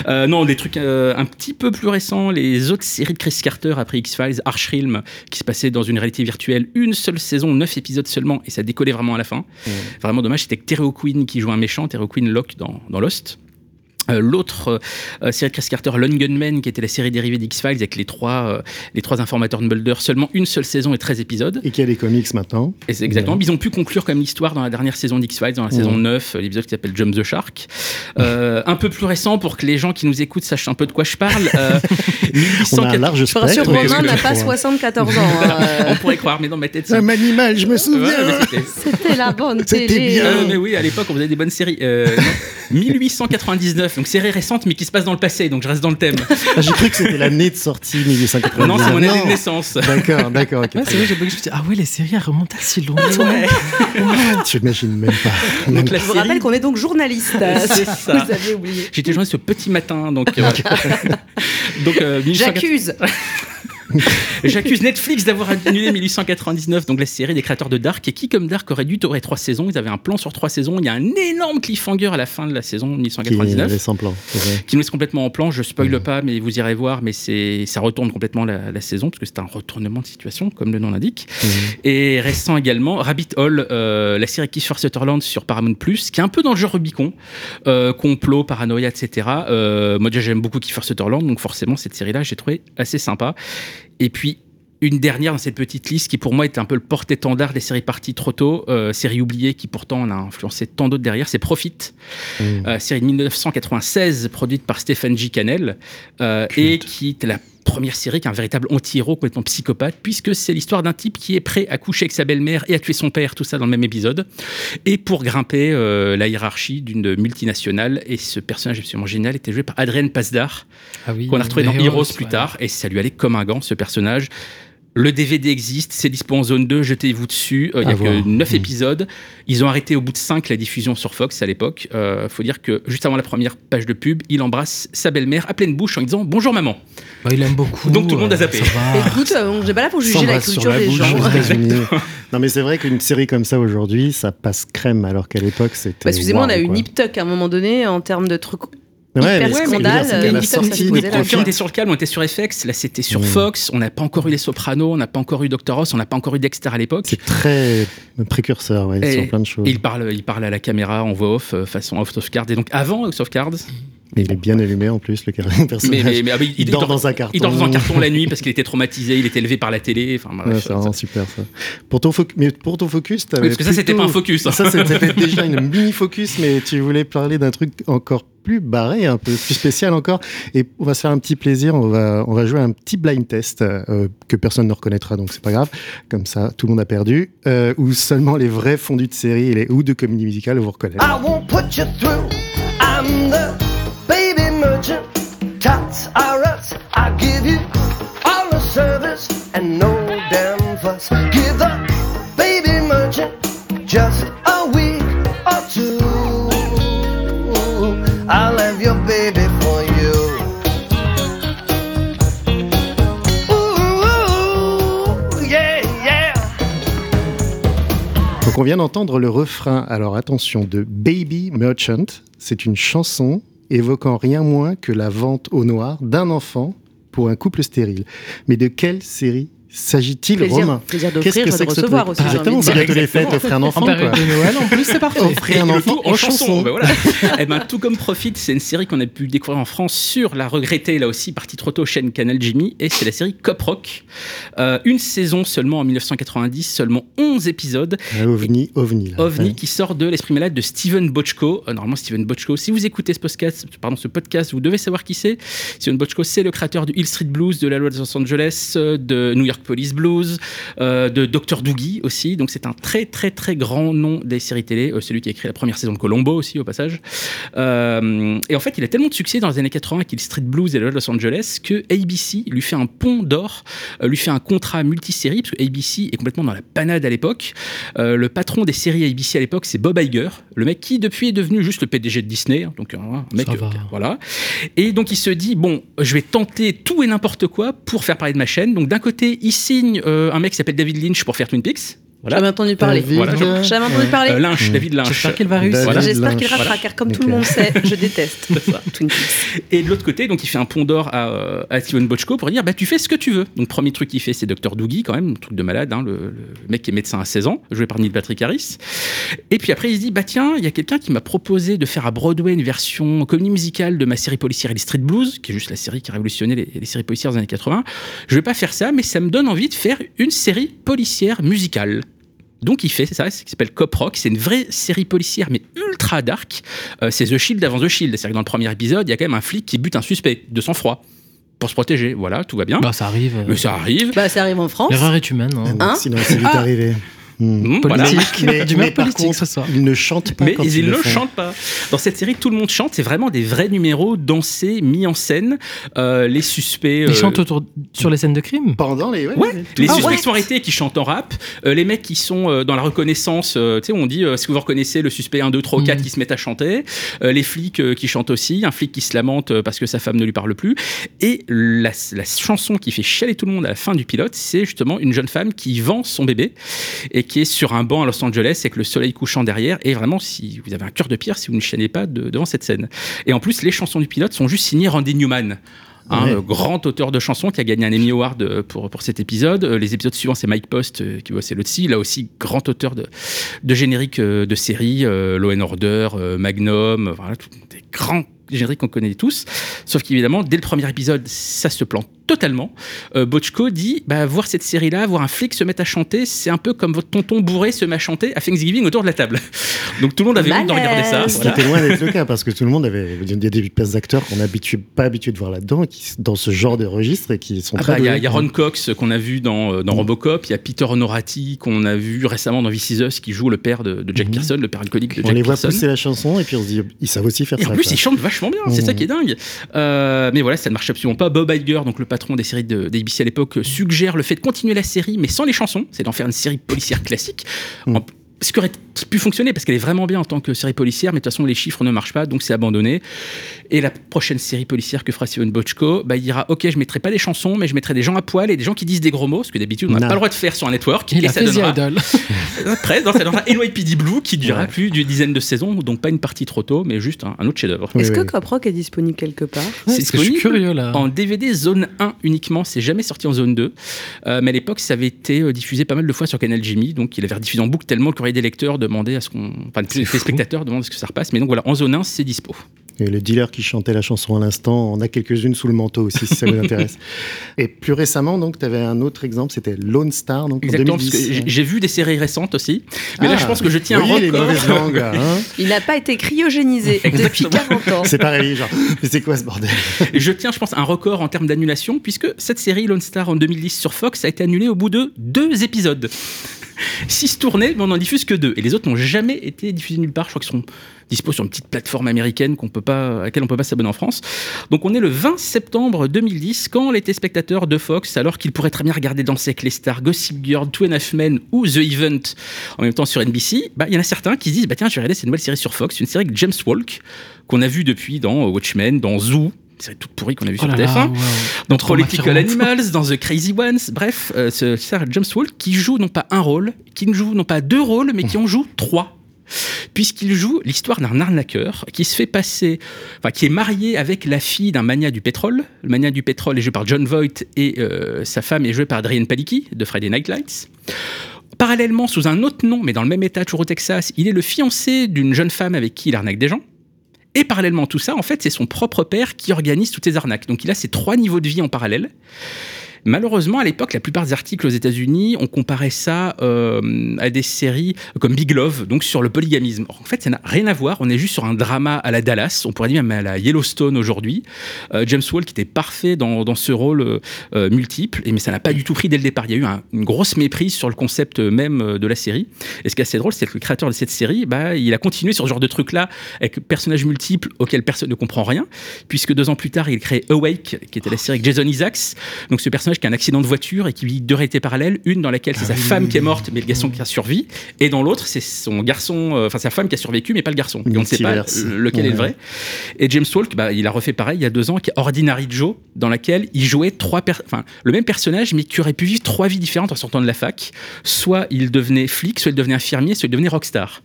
Euh, non, des trucs euh, un petit peu plus récents. Les autres séries de Chris Carter après X-Files, Archrealm, qui se passait dans une réalité virtuelle, une seule saison, neuf épisodes seulement, et ça décollait vraiment à la fin. Vraiment dommage, c'était que Terry O'Quinn qui joue un méchant, Terry O'Quinn Locke dans, dans Lost. Euh, l'autre euh, euh, série de Chris Carter, Lone Gunman, qui était la série dérivée d'X-Files avec les trois, les trois informateurs de Mulder, seulement une seule saison et 13 épisodes. Et qui a les comics maintenant. Exactement. Ils ont pu conclure comme l'histoire dans la dernière saison d'X-Files, dans la saison 9, l'épisode qui s'appelle Jump the Shark. *laughs* un peu plus récent pour que les gens qui nous écoutent sachent un peu de quoi je parle. 1800... *laughs* On a un large hein, spectre. Je Romain n'a pas 74 ans. Hein, *laughs* on pourrait croire, mais dans ma tête. C'est Un animal, je me souviens. C'était la bonne télé. C'était bien. Ah, mais oui, à l'époque, on faisait des bonnes séries. 1899 donc série récente, mais qui se passe dans le passé, donc je reste dans le thème. Ah, j'ai cru que c'était l'année de sortie 1990. Non, c'est mon année de naissance. D'accord, d'accord. C'est vrai, j'ai je me ah ouais, les séries, elles remontent à si ah *laughs* tu imagines même pas. Donc, je vous rappelle qu'on est donc journaliste. c'est *laughs* ça. Vous avez oublié. J'étais journaliste ce petit matin, donc. Euh, *laughs* donc euh, J'accuse. *laughs* J'accuse Netflix d'avoir annulé 1899, donc la série des créateurs de Dark, et qui, comme Dark, aurait dû aurait trois saisons? Ils avaient un plan sur trois saisons. Il y a un énorme cliffhanger à la fin de la saison Qui 1899. avait sans plan. c'est vrai. qui nous laisse complètement en plan. Je spoile pas, mais vous irez voir. Mais c'est, ça retourne complètement la, la saison parce que c'est un retournement de situation, comme le nom l'indique. Et récent également, Rabbit Hole, euh, la série Kiefer Sutherland sur Paramount Plus, qui est un peu dans le genre Rubicon, euh, complot, paranoïa, etc. Euh, moi déjà j'aime beaucoup Kiefer Sutherland, donc forcément cette série-là j'ai trouvé assez sympa. Et puis une dernière dans cette petite liste qui pour moi était un peu le porte-étendard des séries parties trop tôt, euh, série oubliée qui pourtant en a influencé tant d'autres derrière, c'est Profit, euh, série de 1996 produite par Stephen G. Cannell euh, et qui était la première série qui est un véritable anti-héros complètement psychopathe puisque c'est l'histoire d'un type qui est prêt à coucher avec sa belle-mère et à tuer son père, tout ça dans le même épisode et pour grimper euh, la hiérarchie d'une multinationale et ce personnage absolument génial était joué par Adrien Pasdar Ah oui, qu'on a retrouvé dans Heroes plus ouais. tard, et ça lui allait comme un gant, ce personnage. Le DVD existe, c'est dispo en zone 2, jetez-vous dessus. Euh, Il y À a voir. que 9 Mm. épisodes. Ils ont arrêté au bout de 5 la diffusion sur Fox à l'époque. Euh, faut dire que juste avant la première page de pub, il embrasse sa belle-mère à pleine bouche en lui disant Bonjour maman. Bah, il aime beaucoup. Donc tout le monde a euh, zappé. ça va. Écoute, euh, on n'est pas là pour juger la culture la des gens. aux États-Unis. non, mais c'est vrai qu'une série comme ça aujourd'hui, ça passe crème, alors qu'à l'époque, c'était. Bah, Excusez-moi, on a eu. Nip Tuck à un moment donné en termes de trucs. Ouais, hyper mais veux scandale, euh, la sortie, on était sur le calme, on était sur FX, là c'était sur Mm. Fox, on n'a pas encore eu les Sopranos, on n'a pas encore eu Doctor House, on n'a pas encore eu Dexter à l'époque. c'est très précurseur ouais, Et- sur plein de choses. Il parle, il parle à la caméra en voix off, euh, façon House of Cards. Et donc avant of Cards, Et il est bien allumé en plus, le *laughs* personnage. mais, mais- mais- ah, mais il, dort dans un carton. Il dort dans un carton la nuit parce qu'il était traumatisé, il était élevé par la télé. Enfin, Ouais, c'est vraiment super ça. Pour ton, mais pour ton focus, t'avais Oui, parce que ça, c'était pas un focus, hein. Ça, c'était déjà une mini focus, mais tu voulais parler d'un truc encore plus barré, un peu plus spécial encore. Et on va se faire un petit plaisir. On va, on va jouer un petit blind test euh, que personne ne reconnaîtra, donc c'est pas grave. Comme ça, tout le monde a perdu. Euh, où seulement les vrais fondus de série et les, ou de comédie musicale vous reconnaissent. I won't put you through. I'm the baby merchant. Tots are us. I give you all the service and no damn fuss. Give the baby merchant just a week On vient d'entendre le refrain, alors attention, de Baby Merchant. C'est une chanson évoquant rien moins que la vente au noir d'un enfant pour un couple stérile. Mais de quelle série s'agit-il, plaisir Qu'est-ce d'offrir, que de c'est que ce recevoir truc aussi. Exactement, c'est bientôt les fêtes, offrez un enfant. En période quoi. de Noël, en plus, c'est parfait. *laughs* Offrez Et un enfant en chanson. Ben voilà. *laughs* Eh ben, tout comme Profit, c'est une série qu'on a pu découvrir en France sur la regrettée, là aussi, partie trop tôt, chaîne Canal Jimmy, et c'est la série Cop Rock. Euh, une saison seulement en 1990, seulement 11 épisodes. Ah, ovni, ovni. Là. OVNI Ouais. qui sort de l'esprit malade de Steven Bochco. Euh, normalement, Steven Bochco, si vous écoutez ce podcast, pardon, ce podcast, vous devez savoir qui c'est. Steven Bochco, c'est le créateur du Hill Street Blues, de la loi de Los Angeles, euh, de New York Police Blues, euh, de Dr. Doogie aussi. Donc c'est un très très très grand nom des séries télé. Euh, celui qui a écrit la première saison de Colombo aussi au passage. Euh, et en fait, il a tellement de succès dans les années 80 qu'il Street Blues et le Los Angeles que ABC lui fait un pont d'or, lui fait un contrat multisérie parce que ABC est complètement dans la panade à l'époque. Le patron des séries ABC à l'époque, c'est Bob Iger, le mec qui depuis est devenu juste le PDG de Disney. hein, donc euh, un mec, voilà. Et donc il se dit bon, je vais tenter tout et n'importe quoi pour faire parler de ma chaîne. Donc d'un côté, il signe euh, un mec qui s'appelle David Lynch pour faire Twin Peaks. Voilà. J'avais entendu parler. David, Voilà, je- euh, J'avais entendu ouais. parler. Euh, Lynch. David Lynch. J'espère qu'elle va réussir. Voilà, J'espère qu'il ratera, Voilà. car comme tout le monde sait, *laughs* je déteste Twin Peaks. Et de l'autre côté, donc il fait un pont d'or à, euh, à Steven Bochco pour dire bah tu fais ce que tu veux. Donc premier truc qu'il fait, c'est Dr Doogie quand même, un truc de malade, hein, le, le mec qui est médecin à 16 ans, joué par Neil Patrick Harris. Et puis après il se dit bah tiens, il y a quelqu'un qui m'a proposé de faire à Broadway une version comédie musicale de ma série policière Les Street Blues, qui est juste la série qui a révolutionné les, les séries policières des années 80. Je vais pas faire ça, mais ça me donne envie de faire une série policière musicale. Donc il fait ça, c'est qui s'appelle Cop Rock. C'est une vraie série policière, mais ultra dark. Euh, c'est The Shield avant The Shield. C'est-à-dire que dans le premier épisode, il y a quand même un flic qui bute un suspect de sang-froid pour se protéger. Voilà, tout va bien. Bah, ça arrive. euh, mais ça arrive. Bah, ça arrive en France. L'erreur est humaine. hein. Hein Sinon, c'est vite Ah. arrivé. Hmm. Voilà. Politique. Mais, Du mais même par politique contre, ce soir. ils ne chantent pas Mais quand ils ils ne le le font. chantent pas. Dans cette série, tout le monde chante. C'est vraiment des vrais numéros dansés, mis en scène. Euh, les suspects. Ils euh, chantent autour, sur les scènes de crime. Pendant les... Ouais, les le temps. suspects sont arrêtés qui chantent en rap, euh, les mecs qui sont euh, dans la reconnaissance, euh, tu sais, on dit euh, si vous reconnaissez le suspect 1, 2, 3, 4 Mhm. qui se mettent à chanter, euh, les flics euh, qui chantent aussi, un flic qui se lamente euh, parce que sa femme ne lui parle plus, et la, la chanson qui fait chialer tout le monde à la fin du pilote, c'est justement une jeune femme qui vend son bébé et qui est sur un banc à Los Angeles avec le soleil couchant derrière, et vraiment, si vous avez un cœur de pierre, si vous ne chialez pas de- devant cette scène. Et en plus, les chansons du pilote sont juste signées Randy Newman. Un euh, grand auteur de chansons qui a gagné un Emmy Award euh, pour, pour cet épisode. Euh, Les épisodes suivants, c'est Mike Post euh, qui bossait là-dessus. Là aussi, grand auteur de, de génériques de séries, Law and Order, Magnum, voilà, tout- des grands génériques qu'on connaît tous. Sauf qu'évidemment, dès le premier épisode, ça se plante totalement. Euh, Bochco dit bah, voir cette série-là, voir un flic se mettre à chanter, c'est un peu comme votre tonton bourré se met à chanter à Thanksgiving autour de la table. *laughs* Donc tout le monde avait envie de regarder ça. Ce qui était loin d'être le *laughs* cas, parce que tout le monde avait. Il y a des pièces d'acteurs qu'on n'est pas habitué de voir là-dedans, qui, dans ce genre de registre et qui sont Ah très. bah, Il y, a- y Ron Cox qu'on a vu dans, euh, dans Mhm. Robocop, il y a Peter Honorati qu'on a vu récemment dans This Is Us qui joue le père de, de Jack Mhm. Pearson, le père alcoolique de On Jack les voit pousser la chanson et puis on se dit, ils savent aussi faire Et ça. en plus, quoi. ils chantent vachement bien, c'est ça qui est dingue. Euh, mais voilà, ça ne marche absolument pas. Bob Iger, donc le patron des séries de, d'ABC à l'époque, suggère le fait de continuer la série, mais sans les chansons, c'est d'en faire une série policière classique. En- ce qui aurait pu fonctionner parce qu'elle est vraiment bien en tant que série policière, mais de toute façon, les chiffres ne marchent pas, donc c'est abandonné. Et la prochaine série policière que fera Steven Bochco, bah, il dira Ok, je mettrai pas des chansons, mais je mettrai des gens à poil et des gens qui disent des gros mots, ce que d'habitude on n'a pas le droit de faire sur un network. Il et a ça fait donnera Idol. *laughs* après, dans ça donnera NYPD Blue qui durera Ouais. plus d'une dizaine de saisons, donc pas une partie trop tôt, mais juste un, un autre chef-d'œuvre. Oui, Est-ce oui, que oui. Cop Rock est disponible quelque part C'est Parce que je suis disponible curieux là. en DVD zone 1 uniquement, c'est jamais sorti en zone 2. Euh, mais à l'époque, ça avait été euh, diffusé pas mal de fois sur Canal Jimmy, donc il avait rediffusé en boucle tellement le des lecteurs demandait à ce qu'on. Enfin, fou. spectateurs demandent à ce que ça repasse. Mais donc voilà, en zone 1, c'est dispo. Et le dealer qui chantait la chanson à l'instant, on a quelques-unes sous le manteau aussi, si ça vous *laughs* intéresse. Et plus récemment, donc, tu avais un autre exemple, c'était Lone Star, donc Exactement, en parce 2010. que j'ai- vu des séries récentes aussi. Mais là, Ah, je pense que je tiens un les record. mauvaises langues, là, hein *laughs* Il n'a pas été cryogénisé *laughs* depuis Exactement. 40 ans. C'est pareil, genre, mais c'est quoi ce bordel je tiens, je pense, un record en termes d'annulation, puisque cette série Lone Star en 2010 sur Fox a été annulée au bout de deux épisodes. *laughs* Six tournées, mais on n'en diffuse que deux. Et les autres n'ont jamais été diffusés nulle part. Je crois qu'ils sont dispo sur une petite plateforme américaine qu'on peut pas, à laquelle on peut pas s'abonner en France. Donc on est le 20 septembre 2010, quand les téléspectateurs de Fox, alors qu'ils pourraient très bien regarder Danser avec les stars, Gossip Girl, Two and a Half Men ou The Event en même temps sur NBC, bah, il y en a certains qui se disent bah, tiens, je vais regarder cette nouvelle série sur Fox, une série avec James Walk, qu'on a vu depuis dans Watchmen, dans Zoo, une série toute pourrie qu'on a vu Oh sur là TF1 là, wow. dans Political. Animals, dans The Crazy Ones, bref, euh, ce Sarah James Wall qui joue non pas un rôle, qui ne joue non pas deux rôles, mais qui en joue trois. Puisqu'il joue l'histoire d'un arnaqueur qui se fait passer, enfin, qui est marié avec la fille d'un mania du pétrole. Le mania du pétrole est joué par John Voight et euh, sa femme est jouée par Adrienne Palicki de Friday Night Lights. Parallèlement, sous un autre nom, mais dans le même état, toujours au Texas, il est le fiancé d'une jeune femme avec qui il arnaque des gens. Et parallèlement à tout ça, en fait, c'est son propre père qui organise toutes ces arnaques. Donc il a ces trois niveaux de vie en parallèle. Malheureusement, à l'époque, la plupart des articles aux États-Unis, on comparait ça euh, à des séries comme Big Love, donc sur le polygamisme. En fait, ça n'a rien à voir. On est juste sur un drama à la Dallas, on pourrait dire même à la Yellowstone aujourd'hui. Euh, James Wall qui était parfait dans, ce rôle euh, multiple, mais ça n'a pas du tout pris dès le départ. Il y a eu un- une grosse méprise sur le concept même de la série. Et ce qui est assez drôle, c'est que le créateur de cette série, bah, il a continué sur ce genre de truc-là avec personnages multiples auxquels personne ne comprend rien, puisque deux ans plus tard, il crée Awake, qui était la série avec Jason Isaacs. Donc ce personnage qui a un accident de voiture et qui vit deux réalités parallèles, une dans laquelle c'est sa femme qui est morte, mais le garçon qui a survécu, et dans l'autre, c'est son garçon, euh, enfin sa femme qui a survécu, mais pas le garçon. Et on ne sait pas lequel est le vrai. Et James Walk, bah, il a refait pareil il y a deux ans, qui est Ordinary Joe, dans laquelle il jouait trois, enfin le même personnage, mais qui aurait pu vivre trois vies différentes en sortant de la fac. Soit il devenait flic, soit il devenait infirmier, soit il devenait rockstar.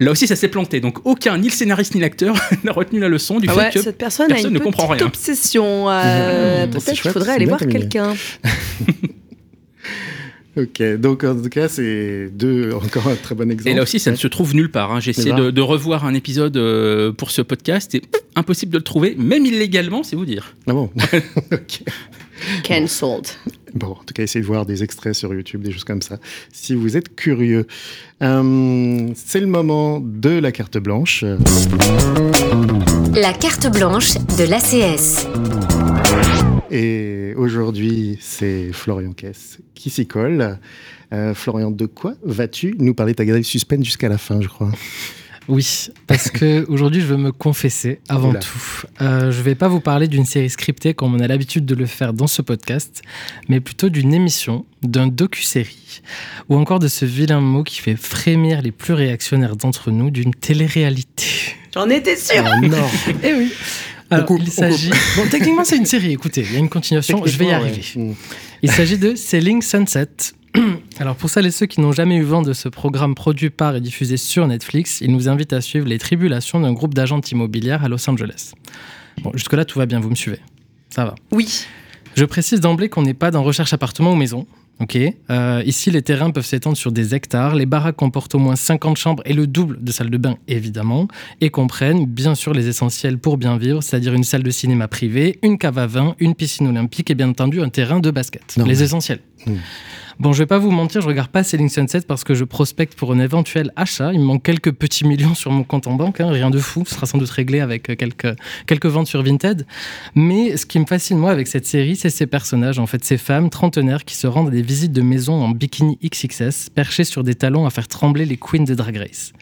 Là aussi, ça s'est planté. Donc, aucun, ni le scénariste ni l'acteur, *laughs* n'a retenu la leçon du Ah fait ouais, que cette personne, personne a une ne comprend petite rien. obsession. euh, Mmh, Peut-être qu'il faudrait aller voir quelqu'un. *laughs* Ok, donc en tout cas, c'est deux, encore un très bon exemple. Et là aussi, ça ne se trouve nulle part. hein. J'ai essayé de, de revoir un épisode euh, pour ce podcast et pff, impossible de le trouver, même illégalement, c'est vous dire. Ah bon *laughs* Ok. Cancelled. Bon, en tout cas, essayez de voir des extraits sur YouTube, des choses comme ça, si vous êtes curieux. Euh, c'est le moment de la carte blanche. La carte blanche de l'ACS. Et aujourd'hui, c'est Florian Kess qui s'y colle. Euh, Florian, de quoi vas-tu nous parler? T'as gardé le suspense jusqu'à la fin, je crois. Oui, parce que *laughs* aujourd'hui je veux me confesser avant Oula. tout. Euh, je vais pas vous parler d'une série scriptée comme on a l'habitude de le faire dans ce podcast, mais plutôt d'une émission, d'un docu-série, ou encore de ce vilain mot qui fait frémir les plus réactionnaires d'entre nous, d'une télé-réalité. J'en étais sûre. Ah non *laughs* Eh oui. Alors, coupe, il s'agit. *laughs* Bon, techniquement, c'est une série. Écoutez, il y a une continuation. Je vais y arriver. ouais. Mm. Il s'agit de Selling Sunset. *clears throat* Alors pour celles et ceux qui n'ont jamais eu vent de ce programme produit par et diffusé sur Netflix, il nous invite à suivre les tribulations d'un groupe d'agentes immobilières à Los Angeles. Bon, jusque-là, tout va bien, vous me suivez. Ça va. Oui. Je précise d'emblée qu'on n'est pas dans recherche appartement ou maison. Ok. Euh, ici, les terrains peuvent s'étendre sur des hectares. Les baraques comportent au moins 50 chambres et le double de salles de bain, évidemment, et comprennent bien sûr les essentiels pour bien vivre, c'est-à-dire une salle de cinéma privée, une cave à vin, une piscine olympique et bien entendu un terrain de basket. Non, les mais- essentiels. Mm. Bon, je vais pas vous mentir, je regarde pas Selling Sunset parce que je prospecte pour un éventuel achat. Il me manque quelques petits millions sur mon compte en banque, hein, rien de fou. Ce sera sans doute réglé avec euh, quelques, quelques ventes sur Vinted. Mais ce qui me fascine, moi, avec cette série, c'est ces personnages, en fait, ces femmes trentenaires qui se rendent à des visites de maison en bikini XXS, perchées sur des talons à faire trembler les queens de Drag Race.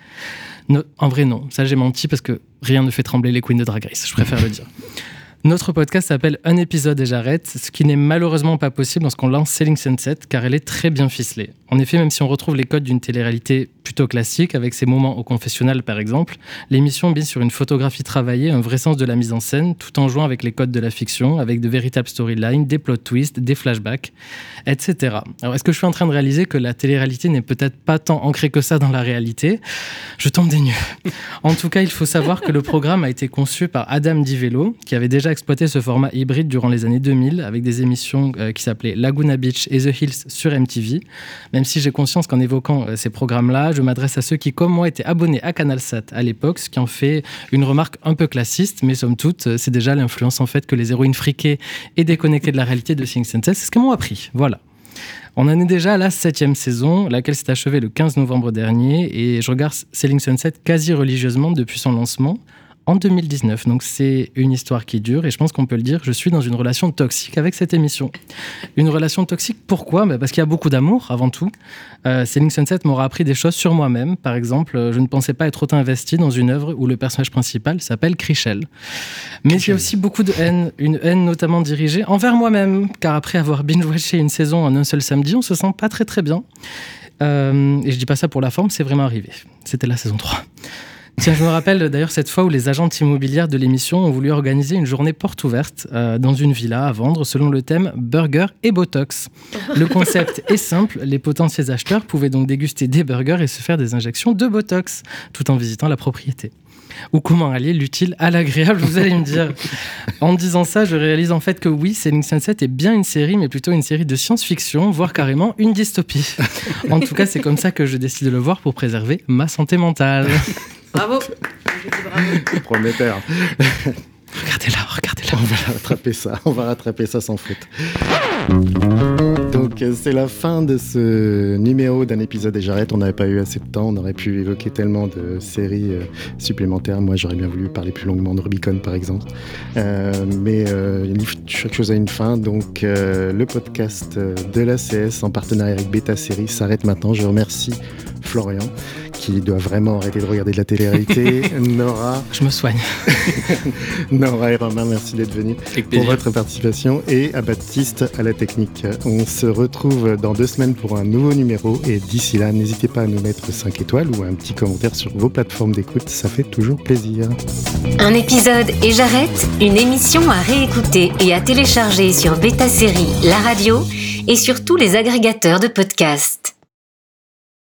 No- en vrai, non. Ça, j'ai menti parce que rien ne fait trembler les queens de Drag Race, je préfère le dire. *laughs* Notre podcast s'appelle Un épisode et j'arrête, ce qui n'est malheureusement pas possible lorsqu'on lance Selling Sunset, car elle est très bien ficelée. En effet, même si on retrouve les codes d'une télé-réalité plutôt classique, avec ses moments au confessionnal par exemple, l'émission mise sur une photographie travaillée, un vrai sens de la mise en scène, tout en jouant avec les codes de la fiction, avec de véritables storylines, des plot twists, des flashbacks, etc. Alors, est-ce que je suis en train de réaliser que la télé-réalité n'est peut-être pas tant ancrée que ça dans la réalité? Je tombe des nues. En tout cas, il faut savoir que le programme a été conçu par Adam DiVello, qui avait déjà exploité ce format hybride durant les années 2000 avec des émissions euh, qui s'appelaient Laguna Beach et The Hills sur MTV. Même si j'ai conscience qu'en évoquant euh, ces programmes-là, je m'adresse à ceux qui, comme moi, étaient abonnés à CanalSat à l'époque, ce qui en fait une remarque un peu classiste, mais somme toute, euh, c'est déjà l'influence en fait que les héroïnes friquées et déconnectées de la réalité de Sing Sense, c'est ce qu'elles m'ont appris. Voilà. On en est déjà à la septième saison, laquelle s'est achevée le 15 novembre dernier, et je regarde Selling Sunset quasi religieusement depuis son lancement en 2019. Donc c'est une histoire qui dure, et je pense qu'on peut le dire, je suis dans une relation toxique avec cette émission. Une relation toxique, pourquoi? Bah, Parce qu'il y a beaucoup d'amour, avant tout. Euh, Selling Sunset m'aura appris des choses sur moi-même. Par exemple, euh, je ne pensais pas être autant investi dans une œuvre où le personnage principal s'appelle Chrishell. Mais il y a aussi beaucoup de haine, une haine notamment dirigée envers moi-même, car après avoir binge-watché une saison en un seul samedi, on se sent pas très très bien. Euh, et je dis pas ça pour la forme, c'est vraiment arrivé. C'était la saison 3. Tiens, je me rappelle d'ailleurs cette fois où les agentes immobilières de l'émission ont voulu organiser une journée porte ouverte euh, dans une villa à vendre selon le thème burger et botox. Le *laughs* concept est simple, les potentiels acheteurs pouvaient donc déguster des burgers et se faire des injections de botox tout en visitant la propriété. Ou comment allier l'utile à l'agréable, vous allez me dire. En disant ça, je réalise en fait que oui, Selling Sunset est bien une série, mais plutôt une série de science-fiction, voire carrément une dystopie. En tout cas, c'est comme ça que je décide de le voir pour préserver ma santé mentale. Bravo. Je dis bravo. Prometteur. Regardez-la, regardez-la. On va rattraper ça, on va rattraper ça sans faute. Donc euh, c'est la fin de ce numéro d'un épisode et j'arrête. On n'avait pas eu assez de temps. On aurait pu évoquer tellement de séries euh, supplémentaires. Moi j'aurais bien voulu parler plus longuement de Rubicon par exemple. Euh, mais euh, chaque chose a une fin. Donc le podcast de l'ACS en partenariat avec Beta Série s'arrête maintenant. Je remercie Florian qui doit vraiment arrêter de regarder de la télé-réalité. *laughs* Nora. Je me soigne. *laughs* Nora et Romain, merci d'être venus pour votre participation et à Baptiste à la technique. On se retrouve dans deux semaines pour un nouveau numéro et d'ici là, n'hésitez pas à nous mettre 5 étoiles ou un petit commentaire sur vos plateformes d'écoute, ça fait toujours plaisir. Un épisode et j'arrête, une émission à réécouter et à télécharger sur Beta Série, la radio et sur tous les agrégateurs de podcasts.